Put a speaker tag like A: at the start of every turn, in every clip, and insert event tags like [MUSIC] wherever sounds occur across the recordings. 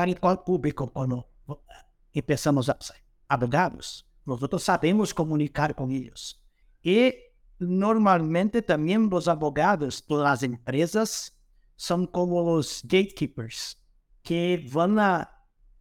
A: para qual público quando empezamos a abogados. Nosotros sabemos comunicar con ellos. Y normalmente también los abogados de las empresas son como los gatekeepers que van a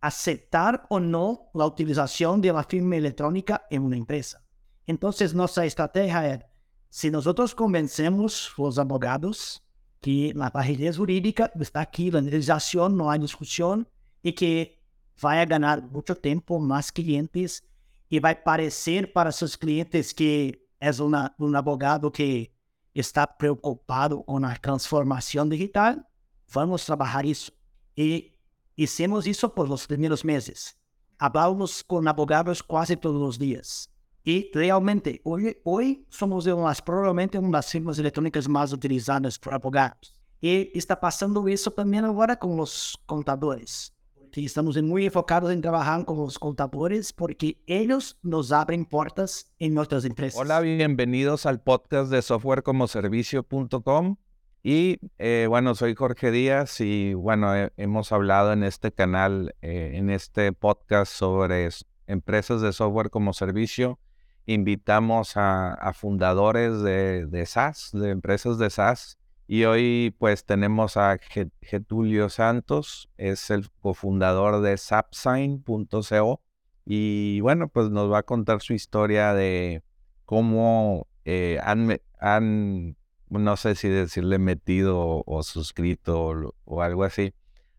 A: aceptar o no la utilización de la firma electrónica en una empresa. Entonces, nuestra estrategia es, si nosotros convencemos los abogados que la rigidez jurídica está aquí, la legislación, no hay discusión, y que va a ganar mucho tiempo, más clientes, y va a parecer para sus clientes que es una, un abogado que está preocupado con la transformación digital, vamos a trabajar eso. Y hicimos eso por los primeros meses. Hablamos con abogados casi todos los días. Y realmente, hoy, hoy somos unas, probablemente uma das firmas electrónicas más utilizadas por abogados. Y está pasando eso también ahora con los contadores. Estamos muy enfocados en trabajar con los contadores porque ellos nos abren puertas en nuestras empresas.
B: Hola, bienvenidos al podcast de softwarecomoservicio.com. Y eh, bueno, soy Jorge Díaz y bueno, hemos hablado en este canal, eh, en este podcast sobre empresas de software como servicio. Invitamos a, fundadores de, de, SaaS, de empresas de SaaS. Y hoy pues tenemos a Getulio Santos, es el cofundador de Sapsign.co. Y bueno, pues nos va a contar su historia de cómo eh, han, no sé si decirle metido o, suscrito o, algo así,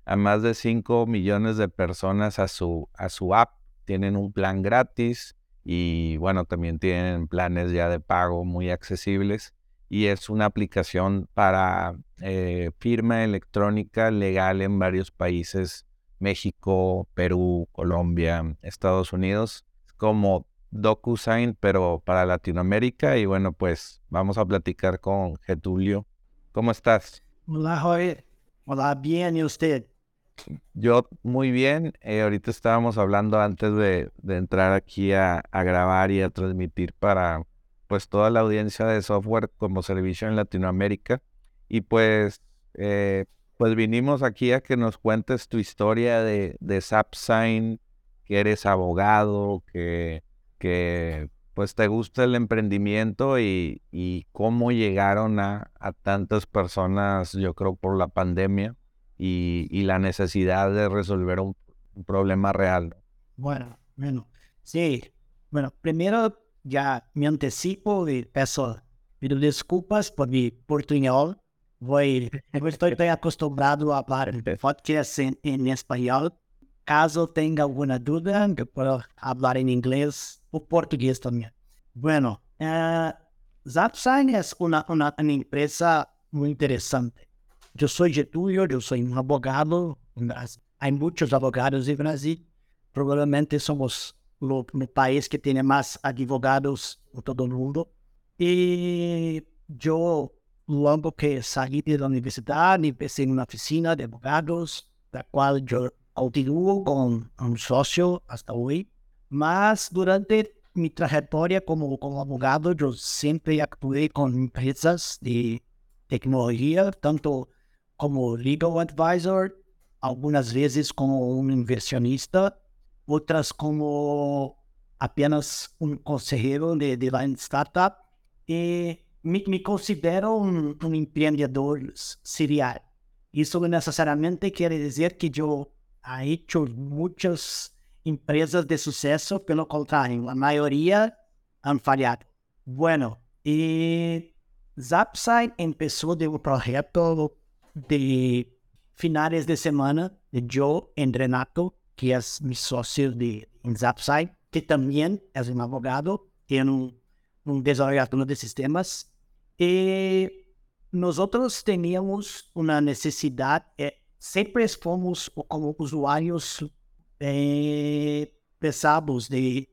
B: a más de 5 millones de personas a su, a su app. Tienen un plan gratis y bueno, también tienen planes ya de pago muy accesibles y es una aplicación para eh, firma electrónica legal en varios países, México, Perú, Colombia, Estados Unidos, como DocuSign, pero para Latinoamérica. Y bueno, pues vamos a platicar con Getulio. ¿Cómo estás?
A: Hola, Jorge. Hola, bien, ¿y usted?
B: Yo muy bien. Eh, ahorita estábamos hablando antes de, entrar aquí a, grabar y a transmitir para pues toda la audiencia de software como servicio en Latinoamérica. Y pues, eh, pues vinimos aquí a que nos cuentes tu historia de, de SapSign, que eres abogado, que que pues te gusta el emprendimiento y, cómo llegaron a, tantas personas, yo creo, por la pandemia y, la necesidad de resolver un, problema real.
A: Bueno, bueno, sí. Bueno, primero ya me anticipo de eso. Pido disculpas por mi portuñol. Voy, estoy acostumbrado a hablar podcast en, en español. Caso tenga alguna duda, yo puedo hablar en inglés o portugués también. Bueno, uh, Zapsign es una, una, una, empresa muy interesante. Yo soy Getúlio, yo soy un abogado. Hay muchos abogados en Brasil. Probablemente somos el país que tiene más advogados en todo el mundo. Y yo, luego que salí de la universidad, empecé en una oficina de abogados, la cual yo continúo con un socio hasta hoy. Mas durante mi trayectoria como, como abogado, yo siempre actué con empresas de tecnología, tanto como legal advisor, algunas veces como un inversionista, otras como apenas un consejero de, de la startup. Y me, me considero un, un emprendedor serial. Eso no necesariamente quiere decir que he hecho muchas empresas de suceso, pelo contrário, a maioria han falhado. Bueno, e Zapside começou de um projeto de finais de semana de Joe e Renato, que é meu sócio de em Zapside, que também é um advogado, tem um, um desenvolvedor de sistemas. E nós tínhamos uma necessidade, sempre fomos como usuários eh, pensamos de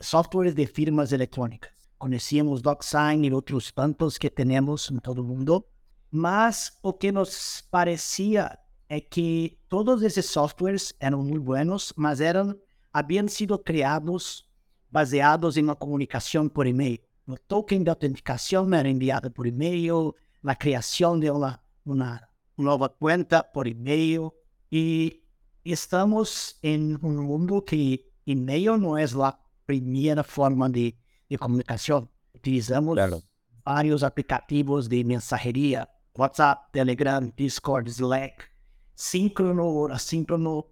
A: softwares de firmas eletrônicas. Conhecíamos DocSign e outros tantos que temos em todo o mundo, mas o que nos parecia é que todos esses softwares eram muito buenos, mas eram haviam sido criados baseados em uma comunicação por e-mail. O token de autenticação era enviado por e-mail, a criação de uma, uma nova conta por e-mail, e estamos em um mundo que e-mail não é a primeira forma de, de comunicação. Utilizamos
B: Claro.
A: vários aplicativos de mensageria, WhatsApp, Telegram, Discord, Slack, síncrono o asíncrono,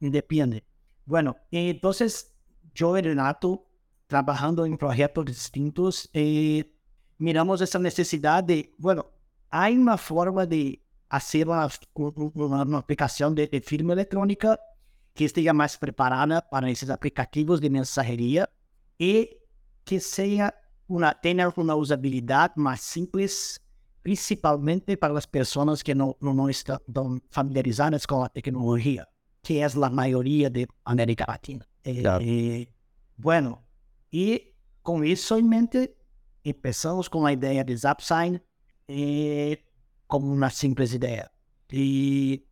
A: depende. Bueno, entonces yo y Renato, trabajando en proyectos distintos, eh, miramos esa necesidad de, bueno, hay una forma de hacer una, una- una aplicación de, de firma electrónica que esté más preparada para esos aplicativos de mensajería y que sea una, tenga una usabilidad más simple, principalmente para las personas que no, no, no están familiarizadas con la tecnología, que es la mayoría de América Latina. Eh,
B: Claro.
A: eh, bueno, y con eso en mente, empezamos con la idea de ZapSign eh, como una simple idea. Y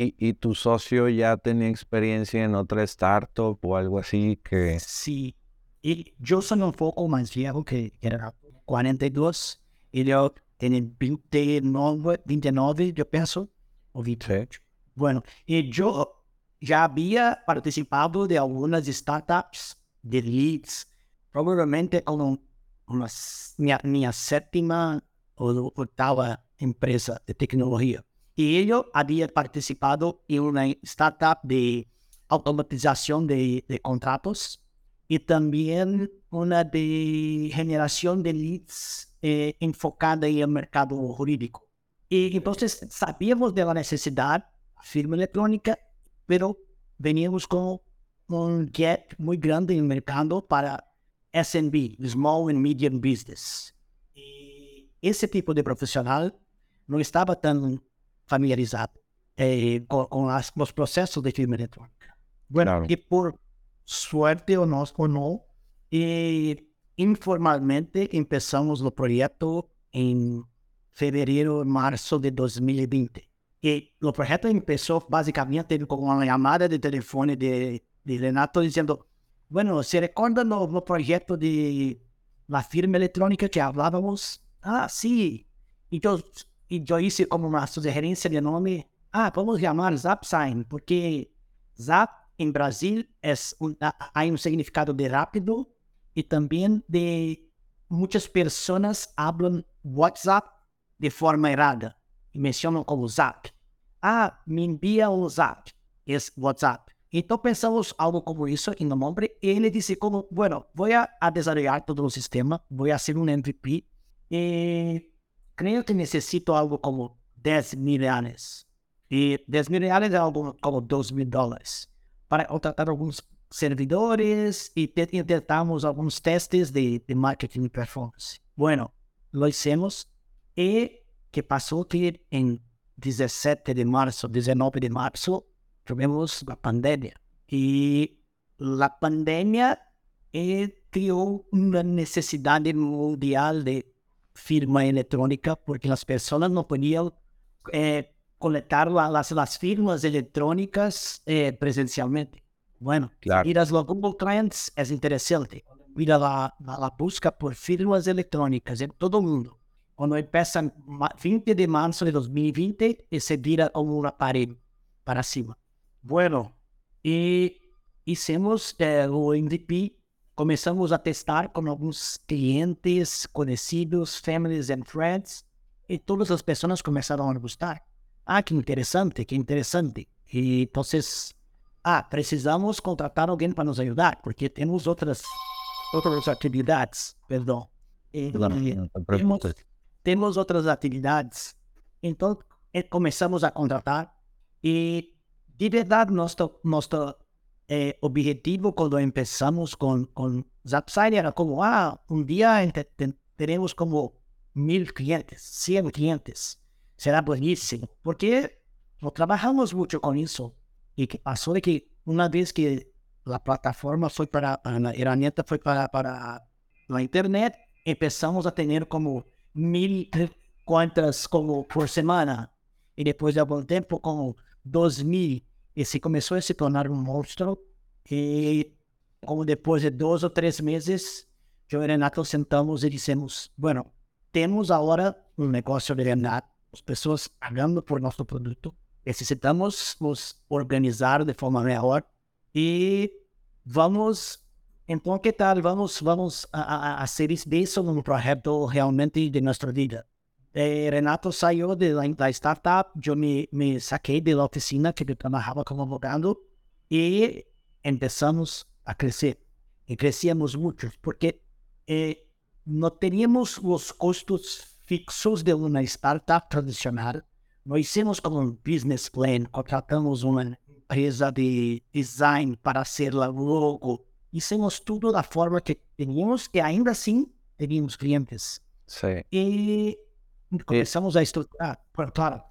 B: ¿Y, y tu socio ya tenía experiencia en otra startup o algo así que...
A: Sí, y yo soy un poco más viejo que que era 42 y yo tenía 29, 29 yo pienso, o 28. Bueno, y yo ya había participado de algunas startups de leads, probablemente s- mi, mi séptima o octava empresa de tecnología. Y yo había participado en una startup de automatización de, de contratos y también una de generación de leads eh, enfocada en el mercado jurídico. Y entonces sabíamos de la necesidad firma electrónica, pero veníamos con un gap muy grande el mercado para SMB, Small and Medium Business. Y ese tipo de profesional no estaba tan familiarizado eh, con, con las- los procesos de firma electrónica. Bueno,
B: Claro.
A: y por suerte o no, o no eh, informalmente empezamos el proyecto en febrero, marzo de 2020. Y el proyecto empezó básicamente con una llamada de teléfono de, de Renato diciendo, bueno, ¿se recuerdan lo, lo proyecto de la firma electrónica que hablábamos? Ah, sí. Y yo, y yo hice como una sugerencia de nombre. Ah, vamos llamar ZapSign, porque Zap en Brasil un, ha- hay significado de rápido y también de muchas personas hablan WhatsApp de forma errada y mencionan como Zap. Ah, me envía un Zap, es WhatsApp. Então pensamos algo como isso em nombre ele disse como, bueno, voy a, desarrollar todo o sistema, voy a hacer un MVP e creo que necesito algo como 10 mil reais. E 10 mil reais é algo como 2 mil dólares para contratar alguns servidores te- intentamos alguns testes de, de marketing performance. Bueno, lo hicimos e que passou que em 17 de março, 19 de março, tivemos a pandemia. E a pandemia eh, criou uma necessidade mundial de firma eletrônica, porque as pessoas não podiam eh, coletar la- las, las firmas electrónicas eh, presencialmente. Bueno,
B: Claro.
A: los Google Trends es interesante. Ir a la, la busca por firmas electrónicas en todo el mundo. Cuando empieza en ma- 20 de marzo de 2020 y se como una pared para cima. Bueno, y hicimos eh, o MVP, começamos a testar com alguns clientes conhecidos, families and friends, e todas as pessoas começaram a gostar. Ah, que interessante, que interessante. E então, ah, precisamos contratar alguém para nos ajudar, porque temos outras outras atividades, perdão. E, temos, temos outras atividades. Então, eh, começamos a contratar e, de verdade, nosso, nosso eh, objetivo quando começamos com, com Zapside era como, ah, um dia teremos como mil clientes, cem clientes. Será bueníssimo, porque trabalhamos muito com isso. E que passou é que uma vez que a plataforma foi para, a ferramenta foi para, para internet, começamos a ter como mil contas como por semana. E depois de algum tempo, como dois mil. E se começou a se tornar um monstro. E como depois de dois ou três meses, eu e Renato sentamos e dissemos, bueno, temos agora um negócio de verdade, as pessoas pagando por nosso produto, necessitamos nos organizar de forma melhor e vamos então que tal vamos vamos a, a, a ser isso num projeto realmente de nossa vida eh, Renato saiu de, da startup eu me, me saquei da oficina que eu trabalhava como advogado e começamos a crescer e crescíamos muito porque eh, não teníamos os custos fixos de uma startup tradicional. Nós hicimos como um business plan, contratamos uma empresa de design para ser logo. Hicimos tudo da forma que teníamos e ainda assim teníamos clientes.
B: Sim.
A: E começamos a estruturar. Claro.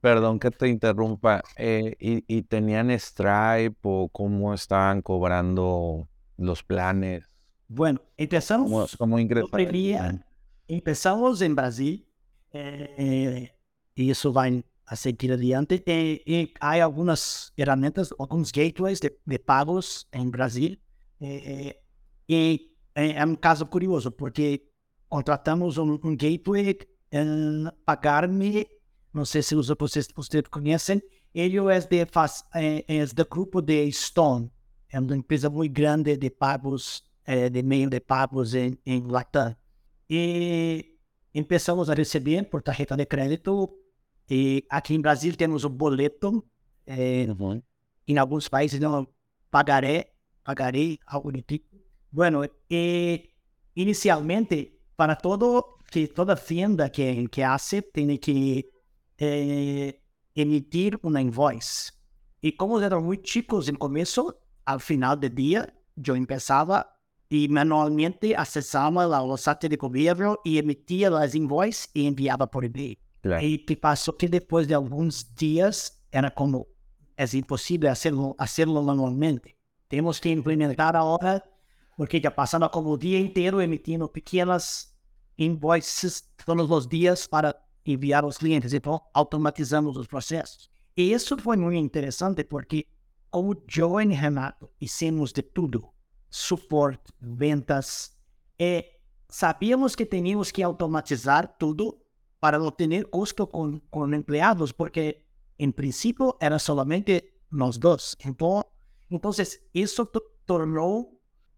B: Perdón que te interrumpa. Eh, y, ¿Y tenían Stripe o cómo estaban cobrando los planes?
A: Bueno, empezamos.
B: ¿Cómo, cómo?
A: Empezamos em Brasil, e isso vai a seguir adiante. E, e há algumas ferramentas, alguns gateways de, de pagos em Brasil. E, e, é um caso curioso, porque contratamos um, um gateway em pagar-me, não sei se vocês, vocês conhecem, ele é, de, faz, é, é do grupo de Stone, é uma empresa muito grande de pagos, é, de meio de pagos em, em Latam. E começamos a receber por tarjeta de crédito. E aqui em Brasil temos o boleto. É, uhum. Em alguns países não pagaré, pagarei algo do tipo. Bueno, e inicialmente para todo que toda venda que que hace tem que é, emitir uma invoice. E como eram muito chicos no começo, ao final do dia, eu começava e manualmente acessava o site de governo e emitia as invoices e enviava por e-mail. Claro. E passou que depois de alguns dias era como é impossível hacerlo, hacerlo manualmente. Temos que implementar agora, porque já passando como o dia inteiro emitindo pequenas invoices todos os dias para enviar aos clientes. Então, automatizamos os processos. E isso foi muito interessante porque, como Joe e Renato hicimos de tudo, suporte, ventas. E sabíamos que tínhamos que automatizar tudo para no tener gusto con, con empleados, porque en principio era solamente los dos. Entonces, eso tornó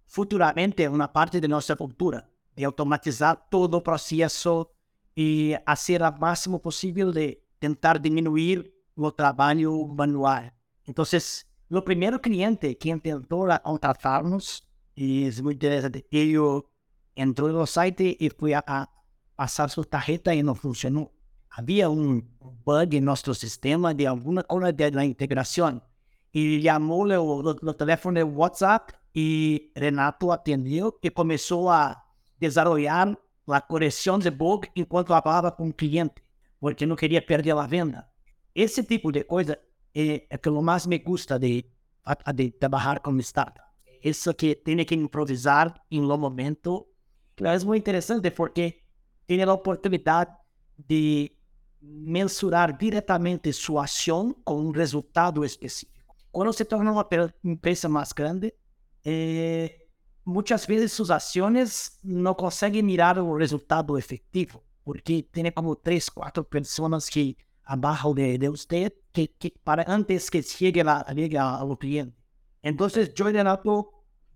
A: futuramente una parte de nuestra cultura, de automatizar todo el proceso y hacer lo máximo posible de intentar disminuir el trabajo manual. Entonces, lo primero cliente que intentó contratarnos, y es muy interesante, ello entró en el site y fue a, a passar sua tarjeta e não funcionou. Havia um bug em nosso sistema de alguma coisa da integração. E chamou no telefone WhatsApp e Renato atendeu e começou a desenvolver a correção de bug enquanto falava com o cliente, porque não queria perder a venda. Esse tipo de coisa é, é que mais me gusta de, de trabalhar com startup isso que tem que improvisar em um momento. É muito interessante porque tiene la oportunidad de mensurar diretamente su acción con un resultado específico. Cuando se torna una empresa más grande, eh, muchas veces sus acciones no consiguen mirar el resultado efectivo, porque tiene como tres, cuatro personas que abajo de, de usted que, que, para antes que llegue la liga al cliente. Entonces, yo le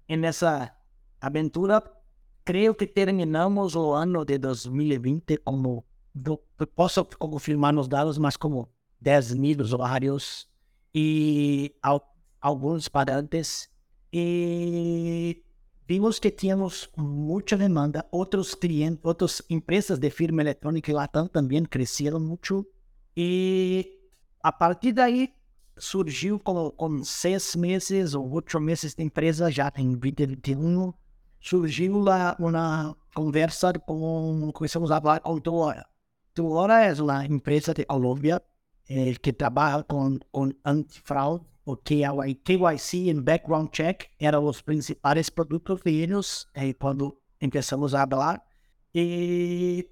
A: en esa aventura creio que terminamos o ano de 2020 como, do, posso confirmar nos dados, mas como 10 mil usuários e al, alguns pagantes. E vimos que tínhamos muita demanda. Outros clientes, outras empresas de firma eletrônica lá também cresceram muito. E a partir daí, surgiu com, com seis meses ou oito meses de empresa, já em 2021, surgiu lá uma conversa com, começamos a falar com Tuora. Tuora é uma empresa de Colômbia eh, que trabalha com, com antifraude, o KYC e background check eram os principais produtos deles eh, quando começamos a falar. E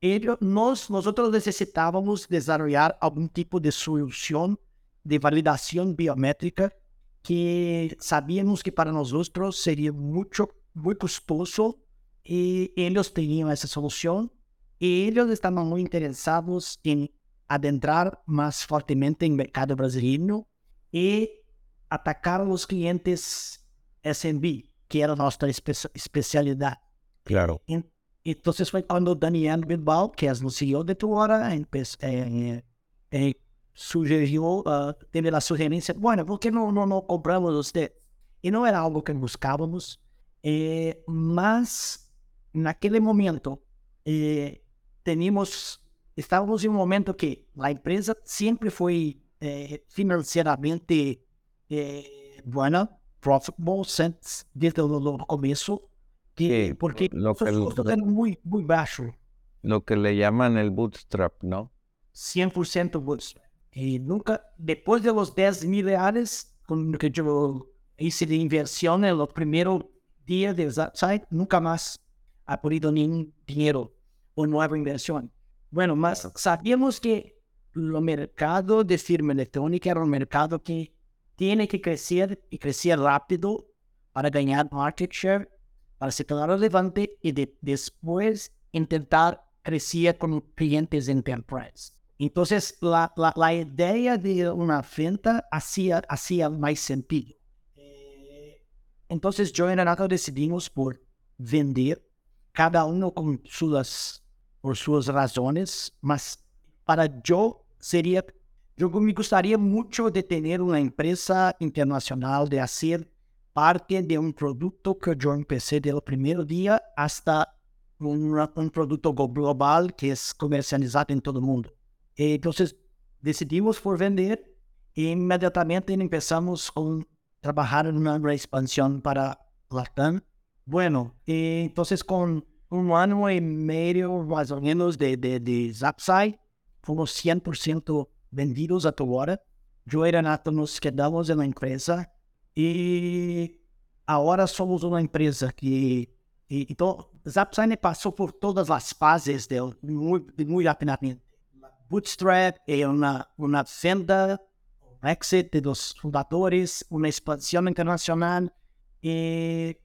A: ele, nós, nós necessitávamos desenvolver algum tipo de solução de validação biométrica que sabíamos que para nós outros seria muito, muito custoso e eles tinham essa solução e eles estavam muito interessados em adentrar más fuertemente en el mercado brasileño y atacar a los clientes SMB, que era nuestra espe especialidad.
B: Claro.
A: En, entonces fue cuando Daniel Bilbao, que es el CEO de Tuora, eh, eh, sugirió, uh, teve la sugerencia, bueno, ¿por qué no, no, no compramos usted? Y no era algo que buscábamos, eh, mas naquele momento eh, teníamos, estávamos em um momento que a empresa sempre foi eh, financeiramente eh, buena, profitable desde o começo, que,
B: Sí,
A: porque
B: lo que
A: os
B: el-
A: custos eram muito, muito baixos.
B: Lo que le llaman el bootstrap, ¿no?
A: 100% bootstrap. Y nunca, después de los 10 mil reales con que yo hice de inversión en los primeros días del site, nunca más ha podido ningún dinero o nueva inversión. Bueno, más sabíamos que el mercado de firma electrónica era un mercado que tiene que crecer y crecer rápido para ganar market share, para ser tan relevante y de- después intentar crecer con clientes enterprise. Entonces, la, la, la idea de una venta hacía, hacía más sentido. Entonces, yo y Renato decidimos por vender, cada sus, por sus razones, mas para yo sería, yo me gustaría mucho de tener una empresa internacional, de hacer parte de un producto que yo empecé primer día hasta un, un producto go- global que es comercializado en todo el mundo. Entonces decidimos por vender e inmediatamente empezamos con trabajar en una expansión para Latam. Bueno, eh, entonces con un año y medio más o menos de, de, de Zapsai, fuimos 100% vendidos a ahora. Yo y Renato nos quedamos en la empresa y ahora somos una empresa que e, então, Zapsign passou por todas as fases dele muito, muito rapidamente. Bootstrap é uma, uma venda, um exit dos fundadores, uma expansão internacional. E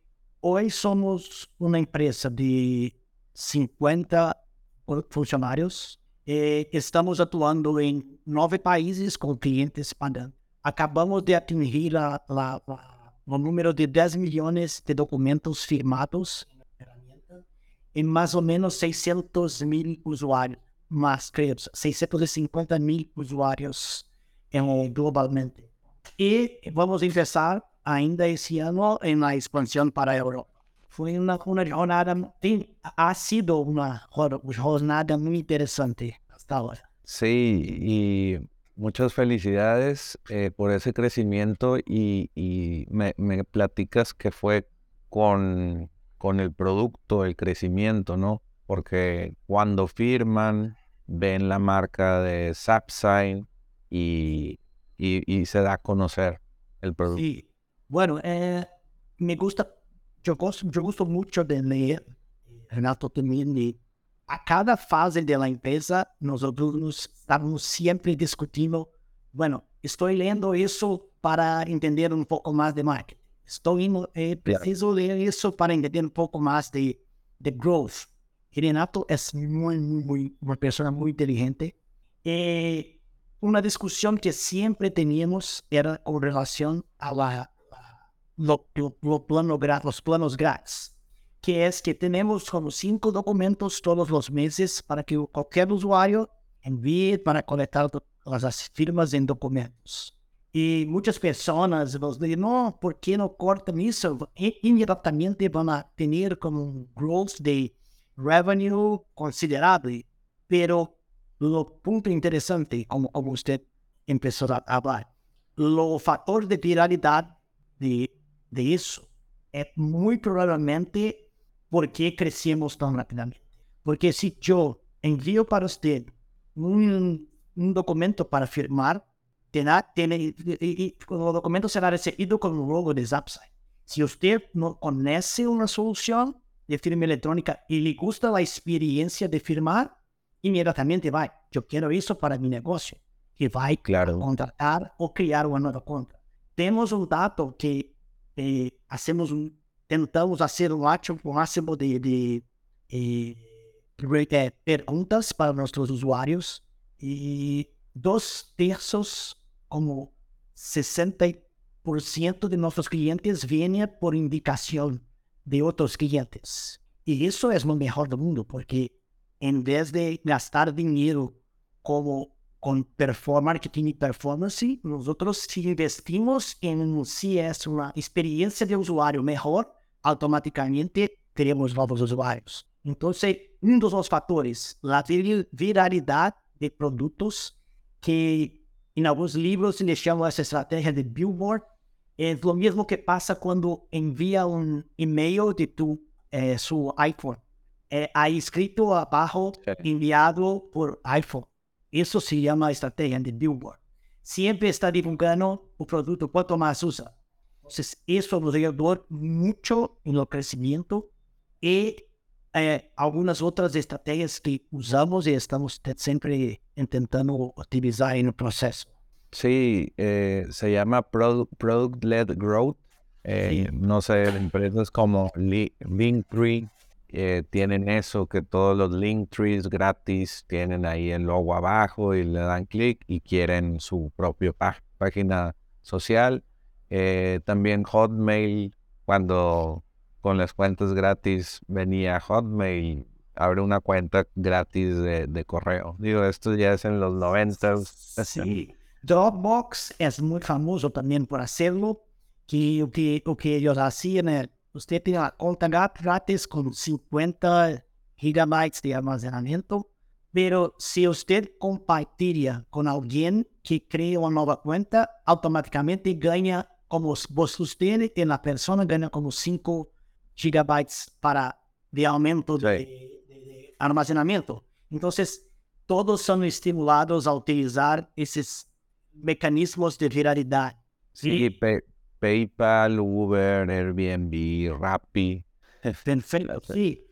A: hoje somos uma empresa de 50 funcionários. Estamos atuando em nove países com clientes pagando. Acabamos de atingir o número de 10 milhões de documentos firmados em mais ou menos 600 mil usuários, mas creio, 650 mil usuários globalmente. E vamos começar ainda esse ano em na expansão para a Europa. Foi uma, uma jornada, ha sido uma jornada muito interessante hasta ahora.
B: Sí, y muchas felicidades eh, por ese crecimiento y, y me, me platicas que fue con, con el producto, el crecimiento, ¿no? Porque cuando firman, ven la marca de Zapsign y, y, y se da a conocer el producto.
A: Sí. Bueno, eh, me gusta, yo, gosto- yo gusto mucho de leer, Renato también, y a cada fase de la empresa, nosotros nos estamos siempre discutindo, bueno, estoy leyendo eso para entender un poco más de marketing. Estoy, eh, preciso leer eso para entender un poco más de, de growth. Y Renato es muy, muy, muy- una persona muy inteligente. Eh, una discusión que siempre teníamos era con relación a la, lo- lo- lo plano los planos grátis, que es que tenemos como cinco documentos todos los meses para que cualquier usuario envíe para conectar to- las firmas en documentos. Y muchas personas nos dicen, no, ¿por qué no cortan eso? Inmediatamente van a tener como un growth de revenue considerable, pero lo punto interesante, como, como usted empezó a hablar, lo factor de viralidad de, de eso es muy probablemente porque crecemos tan rápidamente. Porque si yo envío para usted un, un documento para firmar, tendrá, tiene, y, y- y el documento será recibido con un logo de Zapsite. Si usted no conoce una solución de firma electrónica y le gusta la experiencia de firmar, inmediatamente va, yo quiero eso para mi negocio. Y va
B: Claro.
A: contratar o crear una nueva cuenta. Temos um dado que eh, hacemos um, tentamos fazer o máximo, o máximo de, de eh, re- eh, perguntas para nossos usuários y dos tercios, como 60% de nuestros clientes vienen por indicación de otros clientes. Y eso es lo mejor del mundo, porque en vez de gastar dinero como performance, marketing y performance, nosotros si investimos en si es una experiencia de usuario mejor, automáticamente teremos novos usuários. Então, um dos fatores, a viralidade de produtos, que em alguns livros se chama essa estratégia de billboard, é o mesmo que passa quando envia um e-mail de tu eh, seu iPhone. eh, ahí escrito abajo, enviado por iPhone. Eso se llama estrategia de Billboard. Siempre está divulgando un producto cuanto más usa. Entonces, eso nos ayudó mucho en el crecimiento y eh, algunas otras estrategias que usamos y estamos siempre intentando optimizar en el proceso.
B: Sí, eh, se llama Product-Led Growth. Eh, no sé, empresas como Linktree, eh, tienen eso, que todos los Linktrees gratis tienen ahí el logo abajo y le dan clic y quieren su propia página social. Eh, también Hotmail, cuando con las cuentas gratis venía Hotmail, abre una cuenta gratis de, correo. Digo, esto ya es en los 90.
A: Sí. Dropbox es muy famoso también por hacerlo, que que, que ellos hacían es, usted tiene una cuenta gratis con 50 gigabytes de almacenamiento, pero si usted compartiría con alguien que crea una nueva cuenta, automáticamente gana como vos usted y la persona gana como 5 gigabytes para de aumento de, de, de, almacenamiento. Entonces, todos son estimulados a utilizar esos mecanismos de viralidad.
B: Sí, sí pay, PayPal, Uber, Airbnb, Rappi.
A: Perfecto, sí.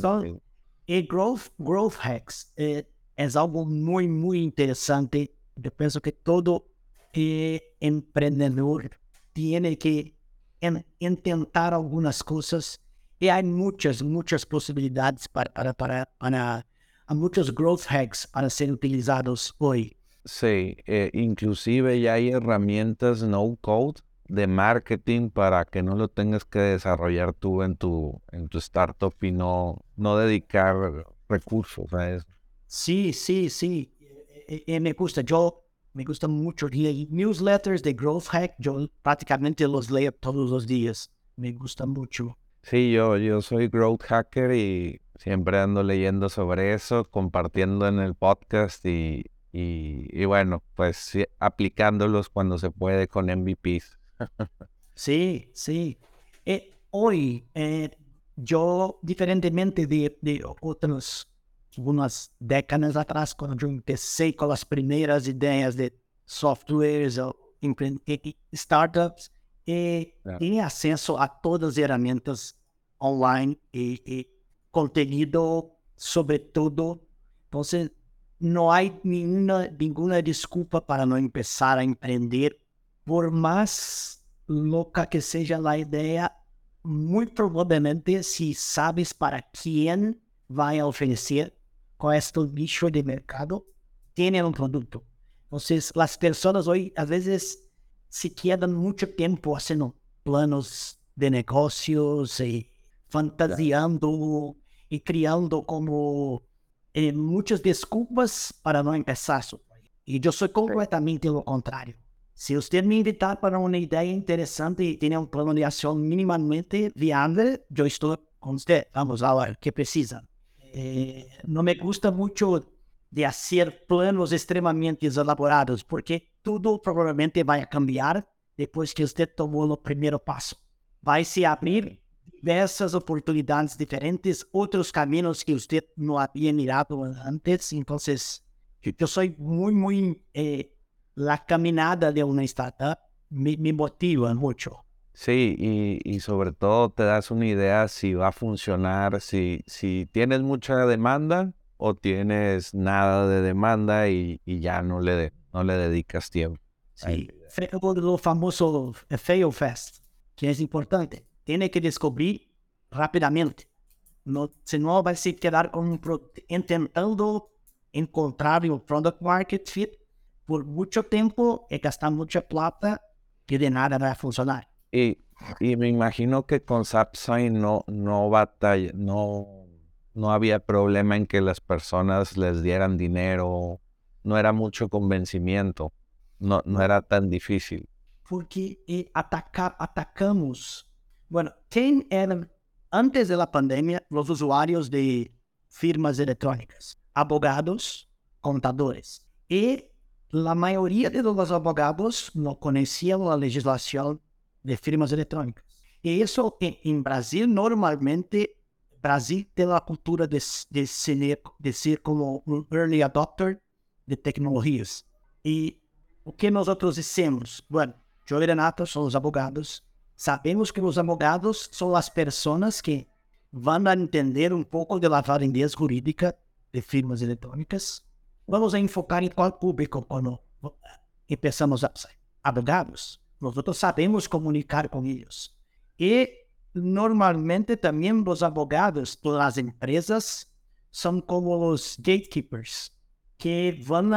A: Son, y growth, growth hacks eh, es algo muy, muy interesante. Yo pienso que todo eh, emprendedor tiene que en intentar algunas cosas y hay muchas, muchas posibilidades para, para, para, para muchos growth hacks para ser utilizados hoy.
B: Sí, eh, inclusive ya hay herramientas no code de marketing para que no lo tengas que desarrollar tú en tu, en tu startup y no, no dedicar recursos a eso.
A: Sí, sí, sí. Y, y me gusta. Yo me gusta mucho. Y newsletters de Growth Hack, yo prácticamente los leo todos los días. Me gusta mucho.
B: Sí, yo, yo soy Growth Hacker y siempre ando leyendo sobre eso, compartiendo en el podcast y, y, bueno, pues aplicándolos cuando se puede con MVPs.
A: Sí, sí. Eh, hoy, eh, yo, diferentemente de, de otros algumas décadas atrás, quando eu empecé com as primeiras ideias de softwares, startups, e é. tinha acesso a todas as ferramentas online e, e conteúdo sobre tudo. Então, não há nenhuma, nenhuma desculpa para não começar a empreender, por mais louca que seja a ideia, muito provavelmente, se sabes para quem vai oferecer, con este nicho de mercado, tienen un producto. Entonces, las personas hoy a veces se quedan mucho tiempo haciendo planos de negocios y fantasiando y creando como eh, muchas disculpas para no empezar. Y yo soy completamente lo contrario. Si usted me invitar para una idea interesante y tiene un plano de acción mínimamente viable, yo estoy con usted. Vamos a ver qué precisan. Eh, no me gusta mucho de hacer planos extremadamente elaborados, porque todo probablemente va a cambiar después que usted tomó el primer paso. Va a abrir diversas oportunidades diferentes, otros caminos que usted no había mirado antes. Entonces, yo soy muy, muy... Eh, la caminada de una startup me, me motiva mucho.
B: Sí, y, y, sobre todo te das una idea si va a funcionar, si, si tienes mucha demanda o tienes nada de demanda y, y ya no le, no le dedicas tiempo.
A: Sí, lo famoso fail fast, que es importante. Tiene que descubrir rápidamente. No, si no, va a quedar con un intentando encontrar o product market fit por muito tempo e gastar muita plata que de nada vai funcionar.
B: Y, y me imagino que con SAPSign no, no batalla, no, no había problema en que las personas les dieran dinero, no era mucho convencimiento, no, no era tan difícil.
A: Porque eh, ataca, atacamos. Bueno, quem eram, antes da pandemia, os usuários de firmas eletrônicas? Abogados, contadores. E a maioria de los abogados não conheciam a legislação de firmas eletrônicas. E isso, em, Brasil, normalmente, Brasil tem a cultura de, de, ser, de ser como um early adopter de tecnologias. E o que nós dissemos? Bueno, eu e Renato somos advogados. Sabemos que os advogados são as pessoas que vão entender um pouco de lavagem jurídica de firmas eletrônicas. Vamos enfocar em qual público quando pensamos a advogados. Nós sabemos comunicar com eles. E normalmente também os advogados das empresas são como os gatekeepers, que vão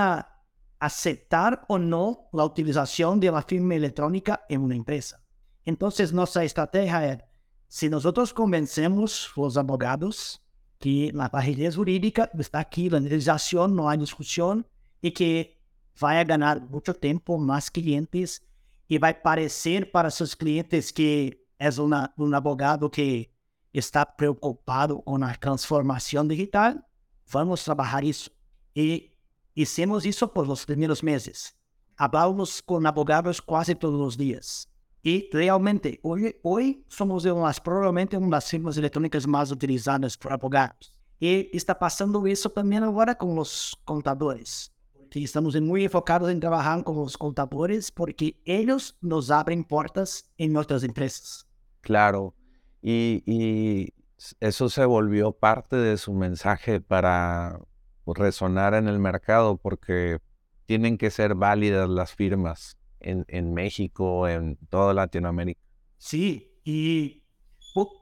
A: aceitar ou não a utilização de uma firma eletrônica em uma empresa. Então, nossa estratégia é, se nós convencemos os advogados que a barreira jurídica está aqui, a legislação, não há discussão, e que vai ganhar muito tempo, mais clientes, e vai parecer para seus clientes que é uma, um advogado que está preocupado com a transformação digital, vamos trabalhar isso. E hicimos isso por os primeiros meses. Falamos com advogados quase todos os dias. Y realmente, hoy, hoy somos de probablemente una de las firmas electrónicas más utilizadas por abogados. Y está pasando eso también ahora con los contadores. Estamos muy enfocados en trabajar con los contadores porque ellos nos abren puertas en nuestras empresas.
B: Claro. Y eso se volvió parte de su mensaje para resonar en el mercado porque tienen que ser válidas las firmas en, en México, en toda Latinoamérica.
A: Sí, y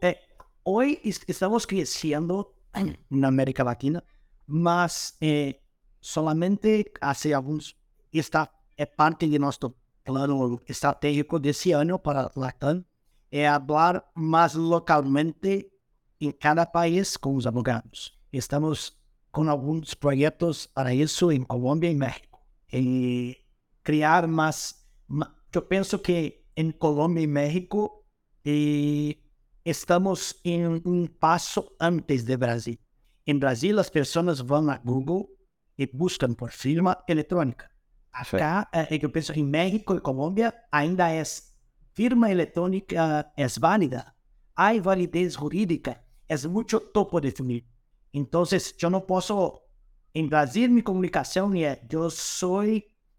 A: eh, hoy estamos creciendo en América Latina, más eh, solamente hace algunos, esta es parte de nuestro plano estratégico de ese año para Latam, é falar mais localmente em cada país com os advogados. Estamos com alguns projetos para isso em Colômbia e México. E criar mais. Eu penso que em Colômbia e México e estamos em um passo antes do Brasil. Em Brasil, as pessoas vão a Google e buscam por firma eletrônica. Acá, é, eu penso em México e Colômbia ainda é firma eletrônica é válida, há validez jurídica, é muito topo definir. Então, eu não posso, em Brasil, minha comunicação é: eu sou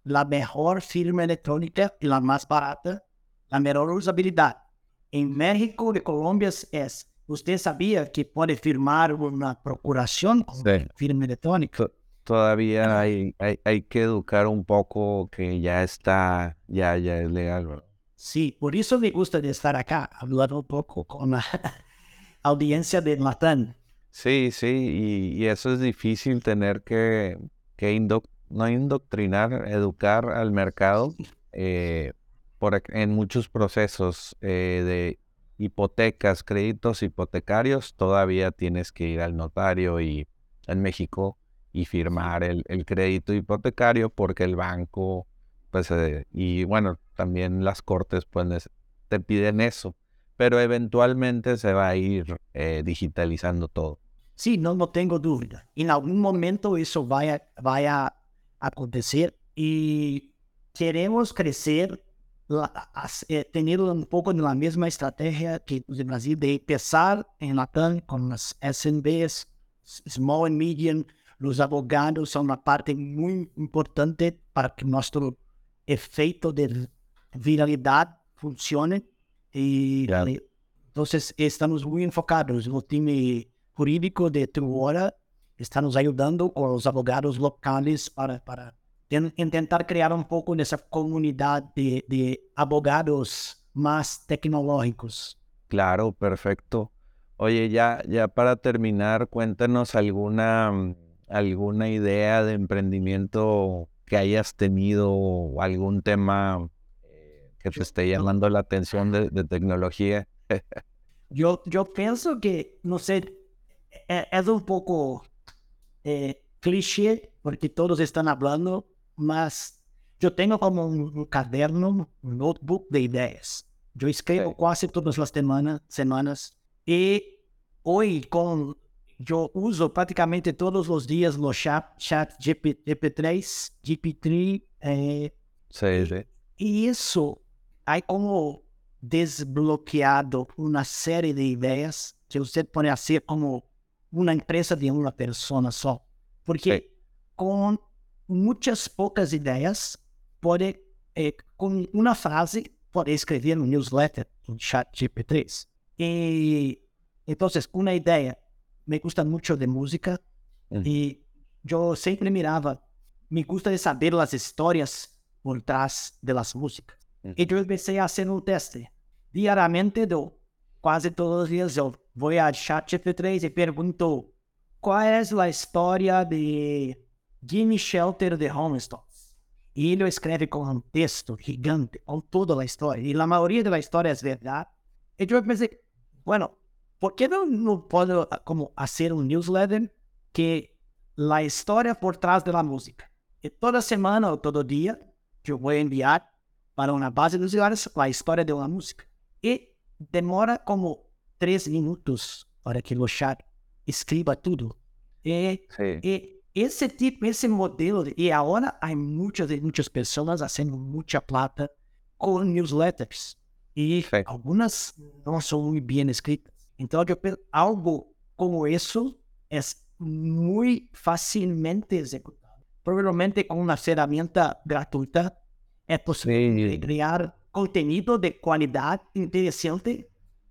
A: a melhor firma eletrônica e a mais barata, a melhor usabilidade. Em México e Colômbia é: você sabia que pode firmar uma procuração com sí. firma eletrônica?
B: Todavía hay, hay, hay, que educar un poco que ya está, ya, ya es legal, ¿verdad?
A: Sí, por eso me gusta de estar acá, hablar un poco con la [LAUGHS] audiencia de Latam.
B: Sí, sí, y, y, eso es difícil tener que, que no indoctrinar, educar al mercado eh, por, en muchos procesos eh, de hipotecas, créditos hipotecarios, todavía tienes que ir al notario y en México y firmar el, el crédito hipotecario porque el banco pues, eh, y bueno, también las cortes pues te piden eso, pero eventualmente se va a ir digitalizando todo.
A: Sí, no, no tengo duda. En algún momento eso vaya, vaya acontecer y queremos crecer, eh, tener un poco de la misma estrategia que el Brasil de empezar en Latam con las SMBs, Small and Medium, los abogados son una parte muy importante para que nuestro efeito de viralidade funcione. E yeah. então estamos muito enfocados. O time jurídico de Truora está nos ajudando com os advogados locais para, para tentar criar um pouco dessa comunidade de, de abogados mais tecnológicos.
B: Claro, perfecto. Oye, ya, ya para terminar, cuéntanos alguna alguna idea de emprendimiento que hayas tenido o algún tema eh, que te esté llamando la atención de, de tecnología? [LAUGHS]
A: yo, yo pienso que, no sé, es un poco eh, cliché porque todos están hablando, mas yo tengo como un, caderno, un notebook de ideas. Yo escribo casi todas las semanas, semanas y hoy con yo uso prácticamente todos los días los chat, chat GP, 3 GP3. Eh,
B: sí.
A: Y eso hay como desbloqueado una serie de ideas que usted puede hacer como una empresa de una persona só. Porque con muchas pocas ideas, puede, eh, con una frase, puede escribir un newsletter, un chat GP3. Y entonces, una idea me gusta mucho de música y yo siempre miraba, me gusta de saber las historias por detrás de las músicas. Y yo empecé a hacer un teste. Diariamente, yo, casi todos los días, yo voy a ChatGPT3 y pregunto, ¿cuál es la historia de Jimmy Shelter de Homestones? Y lo escribe con un texto gigante, con toda la historia. Y la mayoría de la historia es verdad. Y yo pensé, bueno, ¿por qué no, puedo ah, como hacer un newsletter que la historia por detrás de la música? Y toda semana o todo día yo voy a enviar para una base de usuarios la historia de una música. Y demora como tres minutos para que o chat escriba tudo. E, e esse tipo, esse modelo, e agora há muitas e muitas pessoas fazendo muita plata com newsletters. E algumas não são muito bem escritas. Então, eu penso, algo como isso é muito facilmente executado. Provavelmente com uma ferramenta gratuita é possível criar conteúdo de qualidade interessante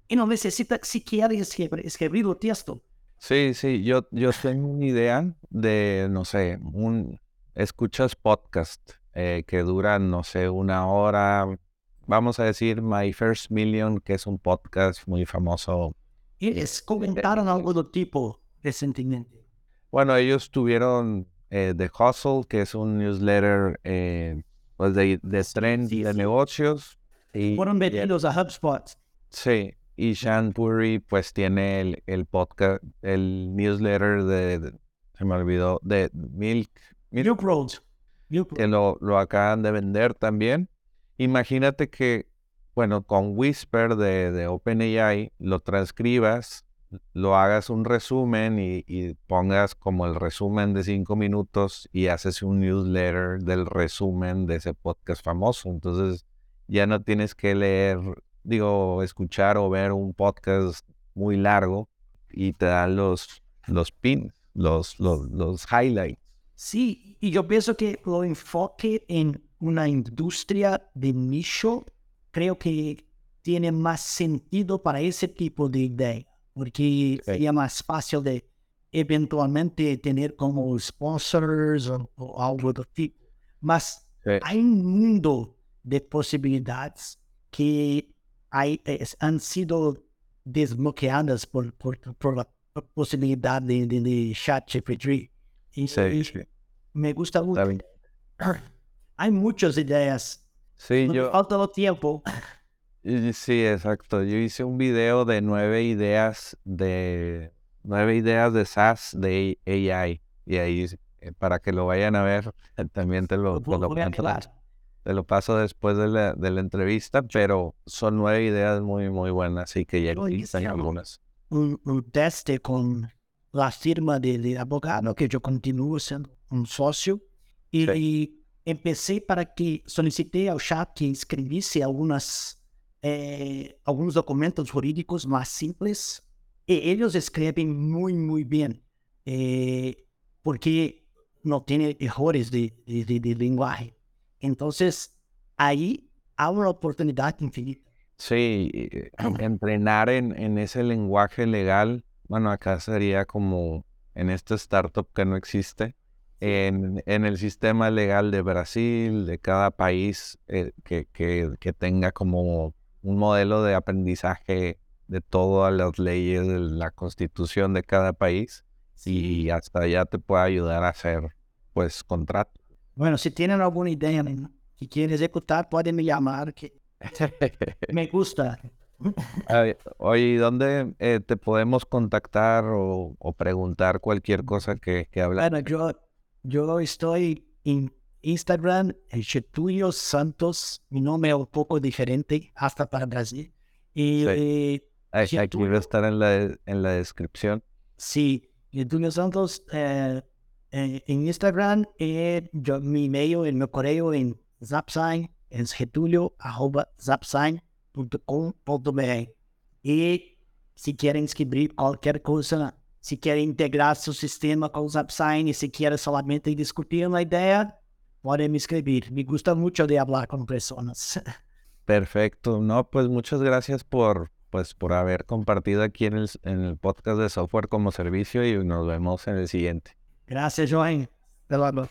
A: y no necesita siquiera escribir, escribir el texto.
B: Sí, sí, yo, yo tengo una idea de, no sé, un, escuchas podcast eh, que duran, no sé, una hora, vamos a decir My First Million, que es un podcast muy famoso.
A: ¿Y es, comentaron algo de tipo recientemente?
B: Bueno, ellos tuvieron eh, The Hustle, que es un newsletter eh, pues de, de trend de negocios.
A: Y, Fueron vendidos a HubSpot.
B: Sí, y Sean Puri pues tiene el, el, podcast, el newsletter de, se me olvidó, de Milk.
A: Milk, Road.
B: Que lo, lo acaban de vender también. Imagínate que, bueno, con Whisper de, de OpenAI lo transcribas, lo hagas un resumen y, y, pongas como el resumen de cinco minutos y haces un newsletter del resumen de ese podcast famoso. Entonces ya no tienes que leer digo, escuchar o ver un podcast muy largo y te dan los, los pins, los, los, los highlights.
A: Sí, y yo pienso que lo enfoque en una industria de nicho, creo que tiene más sentido para ese tipo de idea, porque sería más fácil de eventualmente tener como sponsors o, algo de tipo. Mas hay un mundo de posibilidades que hay, es, han sido desbloqueadas por, por, por la posibilidad de, de, de ChatGPT.
B: Y, sí, sí.
A: me gusta mucho. Hay muchas ideas.
B: Sí,
A: no
B: yo.
A: falta el tiempo.
B: Sí, exacto. Yo hice un video de nueve ideas de nueve ideas de SaaS de AI. Y ahí, eh, para que lo vayan a ver, también te lo,
A: lo, lo,
B: te lo paso después de la, de la entrevista, pero son nueve ideas muy, muy buenas y que ya existen algunas.
A: Un, un teste con la firma de, de, abogado, que yo continúo siendo un socio, y, sí. empecé para que solicité al chat que escribiese algunas, eh, algunos documentos jurídicos más simples, y ellos escriben muy, muy bien, eh, porque no tienen errores de, de, de lenguaje. Entonces, ahí hay una oportunidad infinita.
B: Sí, eh, [CLEARS THROAT] entrenar en, en ese lenguaje legal, bueno, acá sería como en esta startup que no existe, en, en, el sistema legal de Brasil, de cada país eh, que, que, que, tenga como un modelo de aprendizaje de todas las leyes de la constitución de cada país y hasta ya te puede ayudar a hacer pues contrato.
A: Bueno, si tienen alguna idea que quieren ejecutar, pueden me llamar, que me gusta. [LAUGHS]
B: Oye, ¿dónde eh, te podemos contactar o, preguntar cualquier cosa que, que hablas?
A: Bueno, yo, yo estoy en Instagram, Getulio Santos, mi nombre es un poco diferente hasta para Brasil. Y,
B: sí. aquí va a estar en la, en la descripción.
A: Sí, Getulio Santos eh, en Instagram, eh, yo, mi email, el mi correo en Zapsign es getulio.zapsign.com.br. Y si quieren escribir cualquier cosa, si quieren integrar su sistema con Zapsign y si quieren solamente discutir una idea, pueden escribir. Me gusta mucho de hablar con personas. [LAUGHS]
B: Perfecto. No, pues muchas gracias por, pues, por haber compartido aquí en el, en el podcast de software como servicio y nos vemos en el siguiente.
A: Gracias, Joan. Hasta luego.